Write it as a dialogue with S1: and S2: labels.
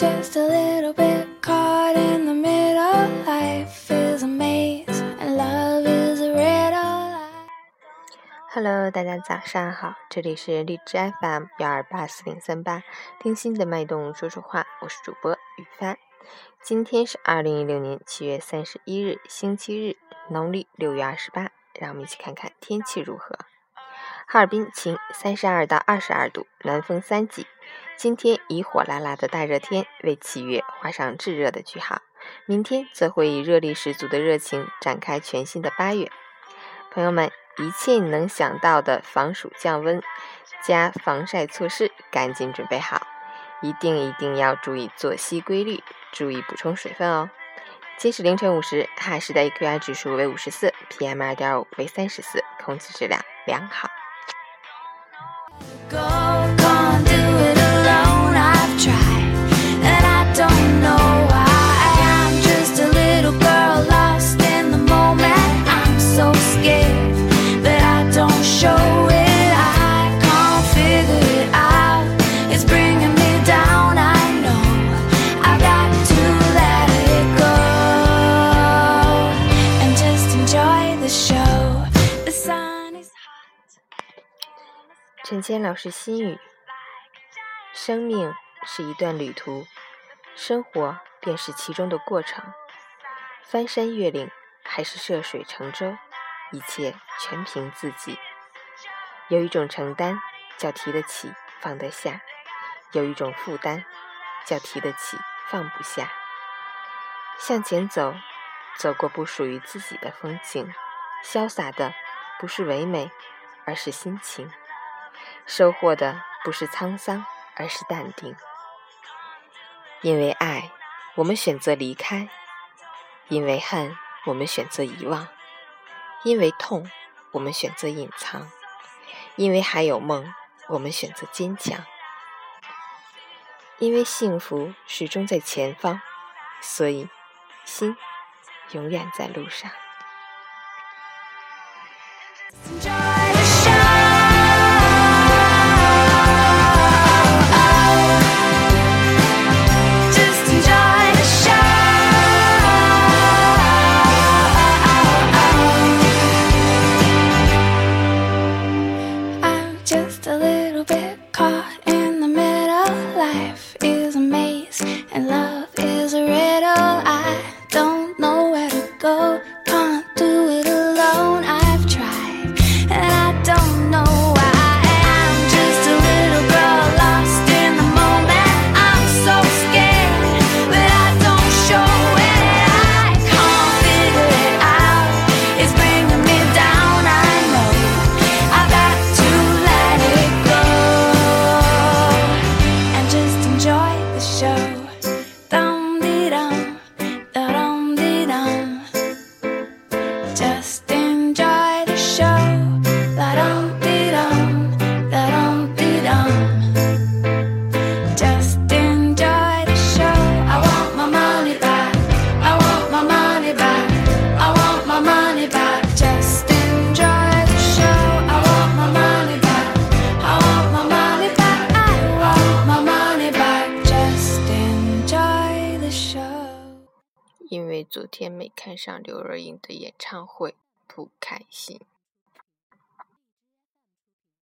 S1: just a little bit caught in the middle. Life is a maze and love is a riddle.
S2: Hello，大家早上好，这里是荔枝 FM 幺二八四零三八，听心的脉动说说话，我是主播雨帆。今天是二零一六年七月三十一日，星期日，农历六月二十八。让我们一起看看天气如何。哈尔滨晴，三十二到二十二度，南风三级。今天以火辣辣的大热天为七月画上炙热的句号，明天则会以热力十足的热情展开全新的八月。朋友们，一切你能想到的防暑降温加防晒措施，赶紧准备好，一定一定要注意作息规律，注意补充水分哦。今时凌晨五时，哈市的 AQI 指数为五十四，PM 二点五为三十四，空气质量良好。陈谦老师心语：生命是一段旅途，生活便是其中的过程。翻山越岭还是涉水乘舟，一切全凭自己。有一种承担叫提得起放得下，有一种负担叫提得起放不下。向前走，走过不属于自己的风景，潇洒的不是唯美，而是心情。收获的不是沧桑，而是淡定。因为爱，我们选择离开；因为恨，我们选择遗忘；因为痛，我们选择隐藏；因为还有梦，我们选择坚强。因为幸福始终在前方，所以心永远在路上。caught in the middle. Life is a maze and love is a riddle. I don't know where to go. 因为昨天没看上刘若英的演唱会，不开心。